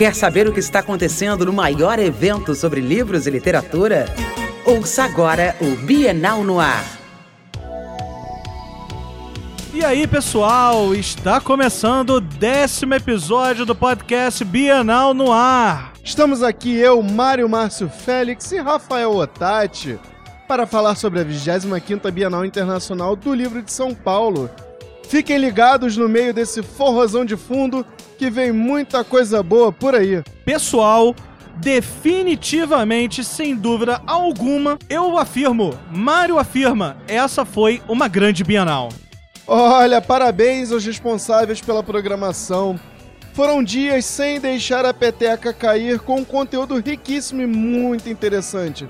Quer saber o que está acontecendo no maior evento sobre livros e literatura? Ouça agora o Bienal no Ar. E aí, pessoal, está começando o décimo episódio do podcast Bienal no Ar. Estamos aqui, eu, Mário Márcio Félix e Rafael Otati, para falar sobre a 25ª Bienal Internacional do Livro de São Paulo. Fiquem ligados no meio desse forrozão de fundo que vem muita coisa boa por aí. Pessoal, definitivamente, sem dúvida alguma, eu afirmo, Mário afirma, essa foi uma grande Bienal. Olha, parabéns aos responsáveis pela programação. Foram dias sem deixar a peteca cair com um conteúdo riquíssimo e muito interessante.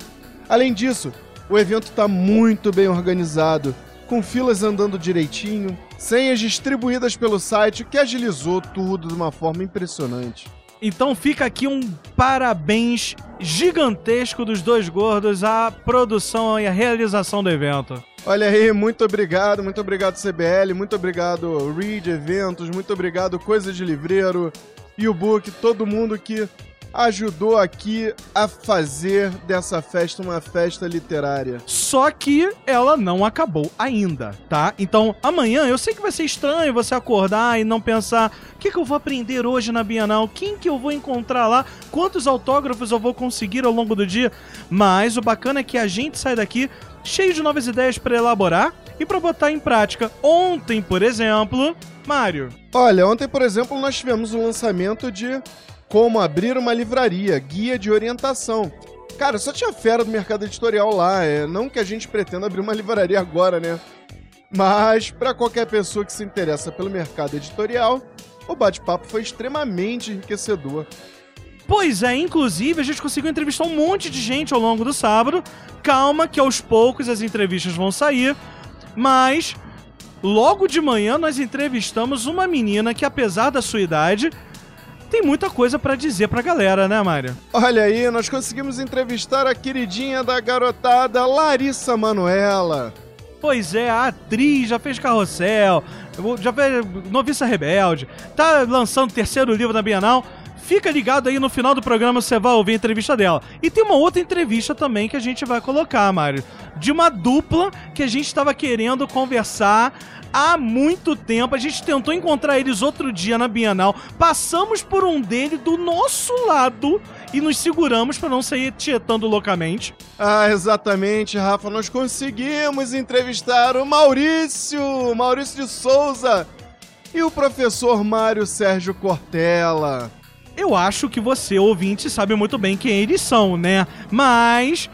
Além disso, o evento está muito bem organizado, com filas andando direitinho, senhas distribuídas pelo site que agilizou tudo de uma forma impressionante. Então fica aqui um parabéns gigantesco dos dois gordos à produção e à realização do evento. Olha aí, muito obrigado, muito obrigado CBL, muito obrigado Read Eventos, muito obrigado Coisa de Livreiro, U-Book, todo mundo que ajudou aqui a fazer dessa festa uma festa literária. Só que ela não acabou ainda, tá? Então, amanhã eu sei que vai ser estranho você acordar e não pensar: o que, que eu vou aprender hoje na Bienal? Quem que eu vou encontrar lá? Quantos autógrafos eu vou conseguir ao longo do dia? Mas o bacana é que a gente sai daqui cheio de novas ideias para elaborar e para botar em prática. Ontem, por exemplo, Mário. Olha, ontem, por exemplo, nós tivemos o lançamento de como abrir uma livraria, guia de orientação. Cara, só tinha fera do mercado editorial lá, é não que a gente pretenda abrir uma livraria agora, né? Mas para qualquer pessoa que se interessa pelo mercado editorial, o bate-papo foi extremamente enriquecedor. Pois é, inclusive a gente conseguiu entrevistar um monte de gente ao longo do sábado. Calma que aos poucos as entrevistas vão sair, mas logo de manhã nós entrevistamos uma menina que apesar da sua idade, tem muita coisa para dizer pra galera, né, Mário? Olha aí, nós conseguimos entrevistar a queridinha da garotada, Larissa Manuela. Pois é, a atriz já fez Carrossel, já fez Noviça Rebelde, tá lançando o terceiro livro da Bienal. Fica ligado aí no final do programa, você vai ouvir a entrevista dela. E tem uma outra entrevista também que a gente vai colocar, Mário. De uma dupla que a gente estava querendo conversar há muito tempo. A gente tentou encontrar eles outro dia na Bienal. Passamos por um dele do nosso lado e nos seguramos para não sair tietando loucamente. Ah, exatamente, Rafa. Nós conseguimos entrevistar o Maurício, Maurício de Souza e o professor Mário Sérgio Cortella. Eu acho que você, ouvinte, sabe muito bem quem eles são, né? Mas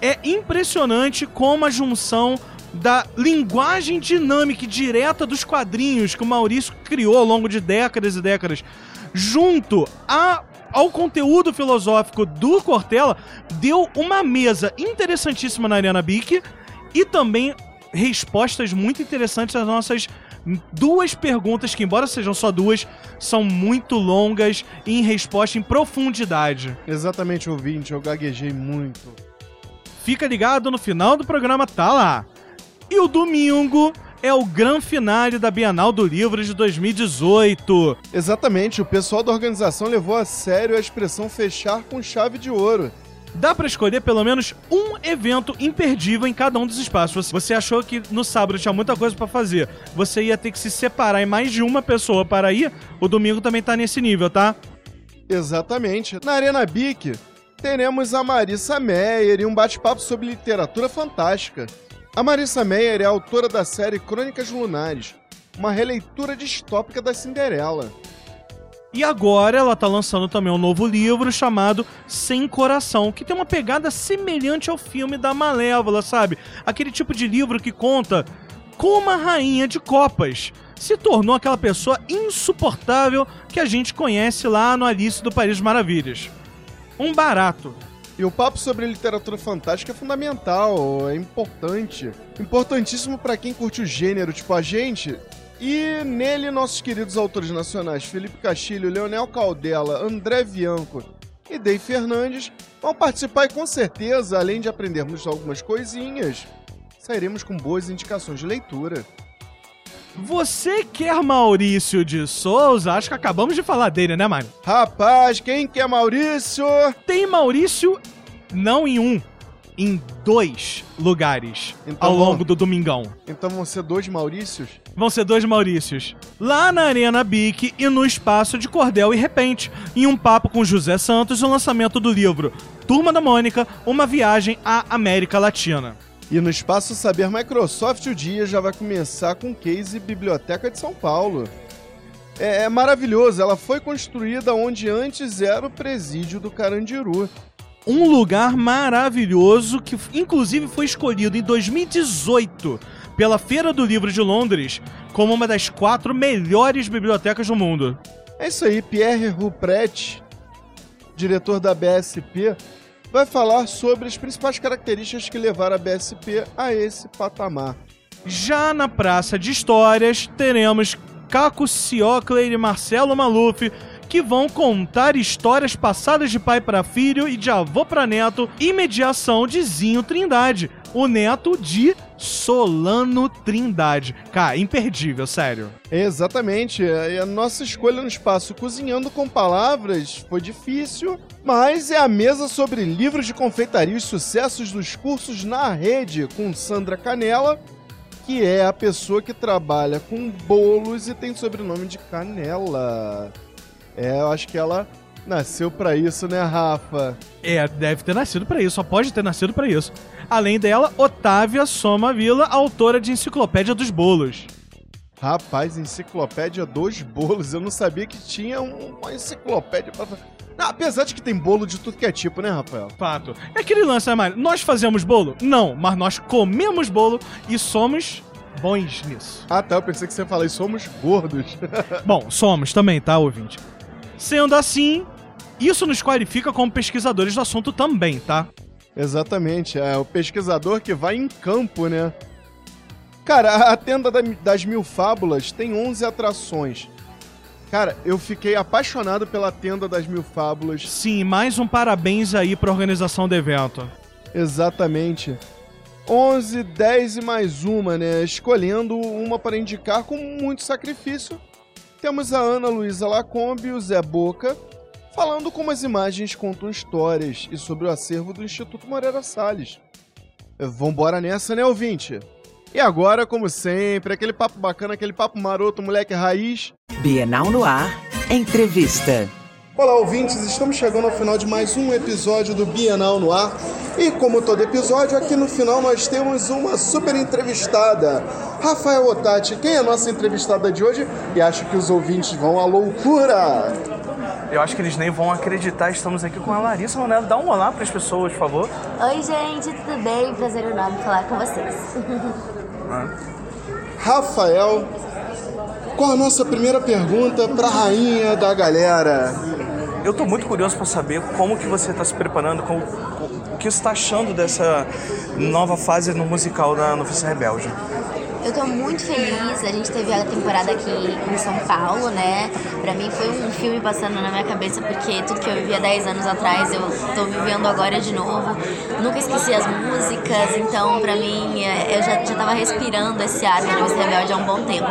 é impressionante como a junção da linguagem dinâmica e direta dos quadrinhos que o Maurício criou ao longo de décadas e décadas, junto a ao conteúdo filosófico do Cortella, deu uma mesa interessantíssima na Arena Bic e também respostas muito interessantes às nossas duas perguntas que, embora sejam só duas, são muito longas em resposta em profundidade. Exatamente, ouvinte, eu gaguejei muito. Fica ligado, no final do programa tá lá. E o domingo é o grande finale da Bienal do Livro de 2018. Exatamente, o pessoal da organização levou a sério a expressão fechar com chave de ouro. Dá para escolher pelo menos um evento imperdível em cada um dos espaços. Você achou que no sábado tinha muita coisa para fazer, você ia ter que se separar em mais de uma pessoa para ir, o domingo também tá nesse nível, tá? Exatamente. Na Arena Bic, teremos a Marissa Meyer e um bate-papo sobre literatura fantástica. A Marissa Meyer é autora da série Crônicas Lunares, uma releitura distópica da Cinderela. E agora ela tá lançando também um novo livro chamado Sem Coração, que tem uma pegada semelhante ao filme da Malévola, sabe? Aquele tipo de livro que conta como a rainha de copas se tornou aquela pessoa insuportável que a gente conhece lá no Alice do País Maravilhas. Um barato. E o papo sobre literatura fantástica é fundamental, é importante. Importantíssimo para quem curte o gênero, tipo a gente. E nele, nossos queridos autores nacionais Felipe Castilho, Leonel Caldela, André Bianco e Dei Fernandes vão participar e com certeza, além de aprendermos algumas coisinhas, sairemos com boas indicações de leitura. Você quer Maurício de Souza? Acho que acabamos de falar dele, né, Mário? Rapaz, quem quer Maurício? Tem Maurício não em um, em dois lugares Então ao longo do domingão. Então vão ser dois Maurícios? Vão ser dois Maurícios. Lá na Arena Bic e no espaço de Cordel e Repente, em um papo com José Santos, o lançamento do livro Turma da Mônica, uma viagem à América Latina. E no Espaço Saber Microsoft, o dia já vai começar com o case Biblioteca de São Paulo. É, é maravilhoso, ela foi construída onde antes era o presídio do Carandiru. Um lugar maravilhoso que, inclusive, foi escolhido em 2018 pela Feira do Livro de Londres como uma das quatro melhores bibliotecas do mundo. É isso aí, Pierre Rupret, diretor da BSP, vai falar sobre as principais características que levaram a BSP a esse patamar. Já na Praça de Histórias, teremos Caco Ciocler e Marcelo Maluf, que vão contar histórias passadas de pai para filho e de avô para neto e mediação de Zinho Trindade, o neto de Solano Trindade. Cara, imperdível, sério. Exatamente, a nossa escolha no espaço Cozinhando com Palavras foi difícil, mas é a mesa sobre livros de confeitaria e os sucessos dos cursos na rede com Sandra Canela, que é a pessoa que trabalha com bolos e tem sobrenome de Canela. É, eu acho que ela nasceu pra isso, né, Rafa? É, deve ter nascido pra isso, só pode ter nascido pra isso. Além dela, Otávia Soma Vila, autora de Enciclopédia dos Bolos. Rapaz, enciclopédia dos bolos. Eu não sabia que tinha um- uma enciclopédia pra. Ah, apesar de que tem bolo de tudo que é tipo, né, Rafael? Fato. É aquele lance, né, Mário? Nós fazemos bolo? Não, mas nós comemos bolo e somos bons nisso. Ah, tá. Eu pensei que você ia falar, e somos gordos. Bom, somos também, tá, ouvinte? Sendo assim, isso nos qualifica como pesquisadores do assunto também, tá? Exatamente. É o pesquisador que vai em campo, né? Cara, a tenda da- das mil fábulas tem 11 atrações. Cara, eu fiquei apaixonado pela tenda das mil fábulas. Sim, mais um parabéns aí pra organização do evento. Exatamente. 11, 10 e mais uma, né? Escolhendo uma para indicar com muito sacrifício. Temos a Ana Luísa Lacombe e o Zé Boca falando como as imagens contam histórias e sobre o acervo do Instituto Moreira Salles. Vambora nessa, né, ouvinte? E agora, como sempre, aquele papo bacana, aquele papo maroto, moleque raiz. Bienal no ar, entrevista. Olá, ouvintes, estamos chegando ao final de mais um episódio do Bienal no Ar. E como todo episódio, aqui no final nós temos uma super entrevistada. Rafael Otati, quem é a nossa entrevistada de hoje? E acho que os ouvintes vão à loucura. Eu acho que eles nem vão acreditar. Estamos aqui com a Larissa Monello. Dá um olá para as pessoas, por favor. Oi, gente, tudo bem? Prazer enorme falar com vocês. Rafael, qual a nossa primeira pergunta para a rainha da galera? Eu tô muito curioso para saber como que você está se preparando, com, com- o que você está achando dessa nova fase no musical da Noviça Rebelde. Eu tô muito feliz, a gente teve a temporada aqui em São Paulo, né? Pra mim foi um filme passando na minha cabeça, porque tudo que eu vivia 10 anos atrás eu tô vivendo agora de novo. Nunca esqueci as músicas, então pra mim é, eu já, já tava respirando esse ar da Noviça Rebelde há um bom tempo.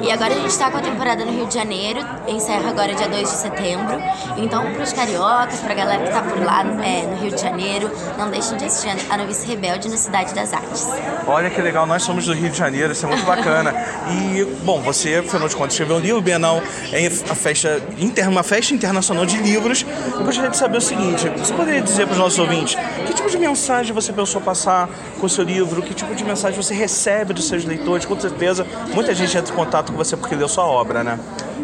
E agora a gente tá com a temporada no Rio de Janeiro, encerra agora dia 2 de setembro. Então pros cariocas, pra galera que tá por lá é, no Rio de Janeiro, não deixem de assistir a Noviça Rebelde na Cidade das Artes. Olha que legal, nós somos do Rio de Janeiro, isso é muito bacana. E, bom, você, afinal de contas, escreveu um livro, Bienal é a festa, inter- uma festa internacional de livros. Eu gostaria de saber o seguinte: você poderia dizer para os nossos ouvintes que tipo de mensagem você pensou passar com o seu livro? Que tipo de mensagem você recebe dos seus leitores? Com certeza, muita gente entra em contato com você porque leu sua obra, né?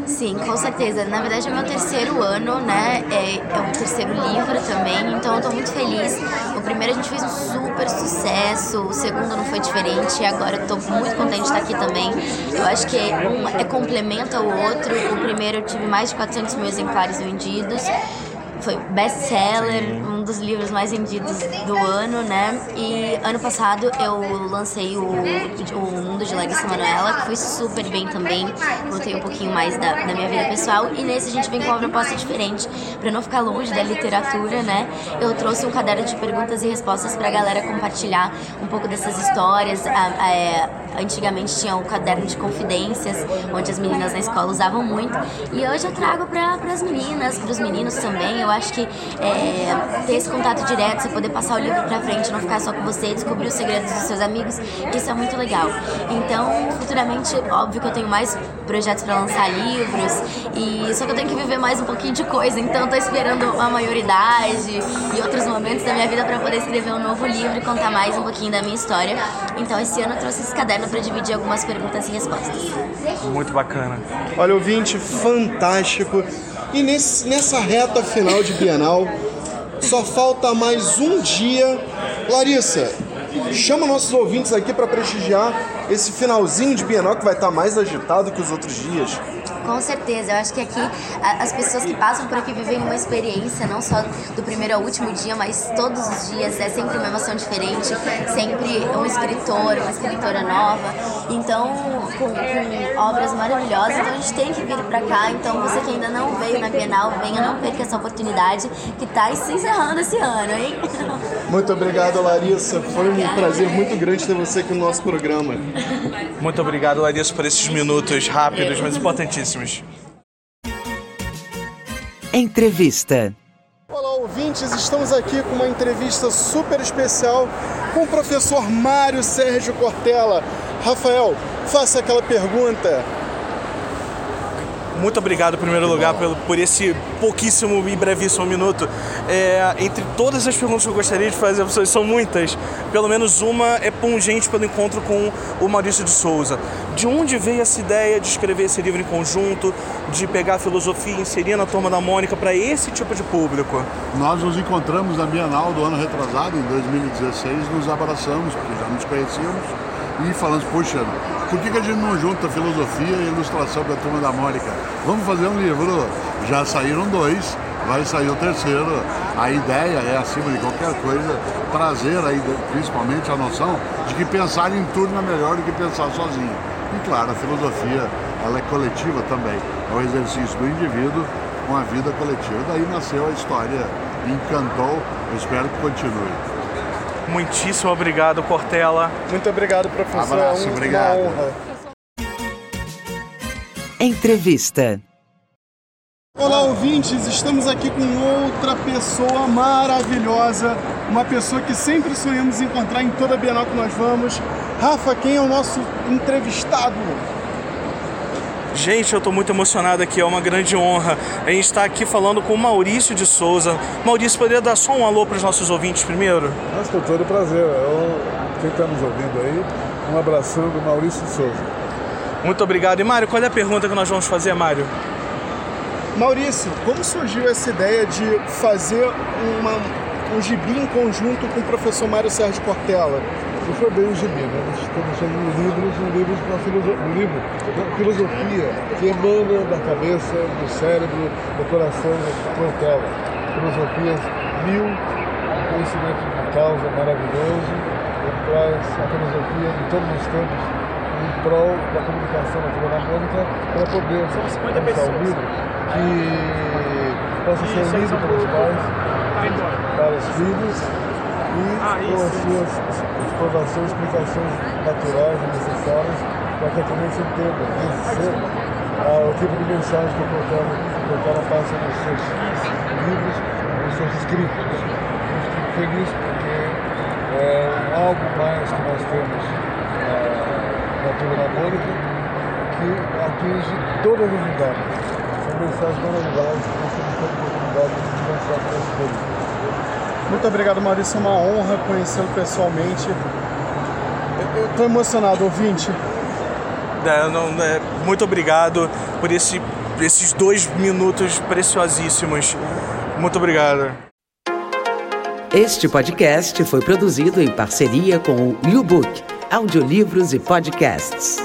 Sim, com certeza. Na verdade é meu terceiro ano, né? É, é o terceiro livro também, então eu tô muito feliz. O primeiro a gente fez um super sucesso, o segundo não foi diferente, e agora eu tô muito contente de estar aqui também. Eu acho que um é complemento ao outro. O primeiro eu tive mais de 400 mil exemplares vendidos. Foi best-seller, um dos livros mais vendidos do ano, né? E ano passado eu lancei o, o Mundo de Larissa Manoela, que foi super bem também. Contei um pouquinho mais da, da minha vida pessoal. E nesse a gente vem com uma proposta diferente, para não ficar longe da literatura, né? Eu trouxe um caderno de perguntas e respostas pra galera compartilhar um pouco dessas histórias. É, antigamente tinha o caderno de confidências, onde as meninas na escola usavam muito. E hoje eu trago para as meninas, para os meninos também. Eu acho que é, ter esse contato direto, você poder passar o livro para frente, não ficar só com você, descobrir os segredos dos seus amigos, isso é muito legal. Então, futuramente, óbvio que eu tenho mais projetos para lançar livros, e só que eu tenho que viver mais um pouquinho de coisa, então tô esperando a maioridade e outros momentos da minha vida para poder escrever um novo livro e contar mais um pouquinho da minha história. Então, esse ano eu trouxe esse caderno para dividir algumas perguntas e respostas. Muito bacana. Olha, ouvinte, fantástico. E nesse, nessa reta final de Bienal, só falta mais um dia. Larissa, chama nossos ouvintes aqui para prestigiar esse finalzinho de Bienal que vai estar mais agitado que os outros dias. Com certeza, eu acho que aqui as pessoas que passam por aqui vivem uma experiência, não só do primeiro ao último dia, mas todos os dias. É sempre uma emoção diferente, sempre um escritor, uma escritora nova. Então, com, com obras maravilhosas. Então, a gente tem que vir para cá. Então, você que ainda não veio na Bienal, venha, não perca essa oportunidade que está se encerrando esse ano, hein? Muito obrigado, Larissa. Foi um prazer muito grande ter você aqui no nosso programa. Muito obrigado, Larissa, por esses minutos rápidos, mas importantíssimos. Entrevista. Olá, ouvintes. Estamos aqui com uma entrevista super especial com o professor Mário Sérgio Cortella. Rafael, faça aquela pergunta. Muito obrigado, em primeiro lugar, pelo, por esse pouquíssimo e brevíssimo minuto. É, entre todas as perguntas que eu gostaria de fazer, vocês são muitas, pelo menos uma é pungente pelo encontro com o Maurício de Souza. De onde veio essa ideia de escrever esse livro em conjunto, de pegar a filosofia e inserir na Turma da Mônica para esse tipo de público? Nós nos encontramos na Bienal do ano retrasado, em 2016, nos abraçamos, porque já nos conhecíamos, e falamos, puxa, por que, que a gente não junta filosofia e ilustração da Turma da Mônica? Vamos fazer um livro. Já saíram dois, vai sair o terceiro. A ideia é, acima de qualquer coisa, trazer aí, principalmente a noção de que pensar em turno é melhor do que pensar sozinho. E claro, a filosofia ela é coletiva também. É o exercício do indivíduo com a vida coletiva. Daí nasceu a história, encantou, eu espero que continue. Muitíssimo obrigado, Cortella. Muito obrigado, professor. Abraço, é uma obrigado. honra. Entrevista. Olá, ouvintes. Estamos aqui com outra pessoa maravilhosa, uma pessoa que sempre sonhamos encontrar em toda a Bienal que nós vamos. Rafa, quem é o nosso entrevistado? Gente, eu estou muito emocionado aqui, é uma grande honra. A gente está aqui falando com o Maurício de Souza. Maurício, poderia dar só um alô para os nossos ouvintes primeiro? Mas com todo prazer. Eu, quem está nos ouvindo aí, um abração do Maurício de Souza. Muito obrigado. E Mário, qual é a pergunta que nós vamos fazer, Mário? Maurício, como surgiu essa ideia de fazer uma, um gibi em conjunto com o professor Mário Sérgio Cortella? Não foi bem o gibi, né? Nós estamos chamando livros, um livro para filoso- um livro da filosofia que emana da cabeça, do cérebro, do coração do Cortella. Filosofias mil, um conhecimento de causa maravilhoso, ele traz a filosofia de todos os tempos em prol da comunicação da Mônica para poder lançar um livro que possa ser lido pelos pais, para os filhos e com as suas explanações, explicações naturais e necessárias para que a criança entenda ah, o tipo de mensagem que o Cortella, o Cortella passa nos seus livros, nos seus escritos. Eu fico feliz porque é algo mais que nós temos na da Mônica que atinge todas as idades. São mensagens maravilhosas que nós temos oportunidade de lançar para esse período. Muito obrigado, Maurício. É uma honra conhecê-lo pessoalmente. Eu estou emocionado, ouvinte. É, não- é, muito obrigado por esse, esses dois minutos preciosíssimos. Muito obrigado. Este podcast foi produzido em parceria com o YouBook, audiolivros e podcasts.